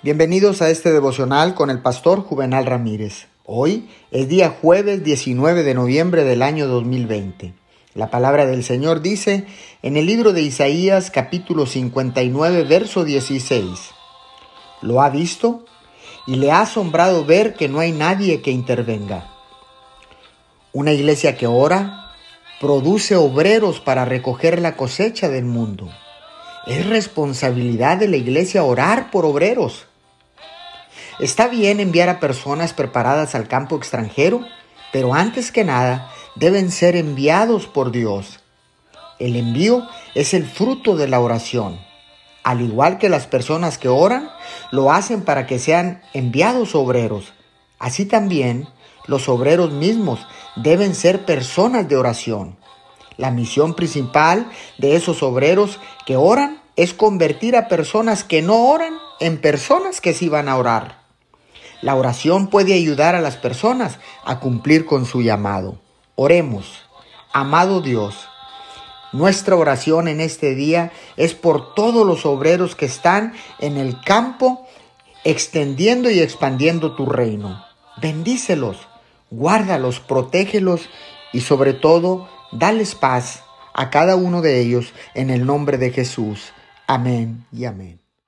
Bienvenidos a este devocional con el pastor Juvenal Ramírez. Hoy es día jueves 19 de noviembre del año 2020. La palabra del Señor dice en el libro de Isaías capítulo 59 verso 16. Lo ha visto y le ha asombrado ver que no hay nadie que intervenga. Una iglesia que ora produce obreros para recoger la cosecha del mundo. Es responsabilidad de la iglesia orar por obreros. Está bien enviar a personas preparadas al campo extranjero, pero antes que nada deben ser enviados por Dios. El envío es el fruto de la oración. Al igual que las personas que oran, lo hacen para que sean enviados obreros. Así también, los obreros mismos deben ser personas de oración. La misión principal de esos obreros que oran es convertir a personas que no oran en personas que sí van a orar. La oración puede ayudar a las personas a cumplir con su llamado. Oremos. Amado Dios, nuestra oración en este día es por todos los obreros que están en el campo extendiendo y expandiendo tu reino. Bendícelos, guárdalos, protégelos y sobre todo, dales paz a cada uno de ellos en el nombre de Jesús. Amén y amén.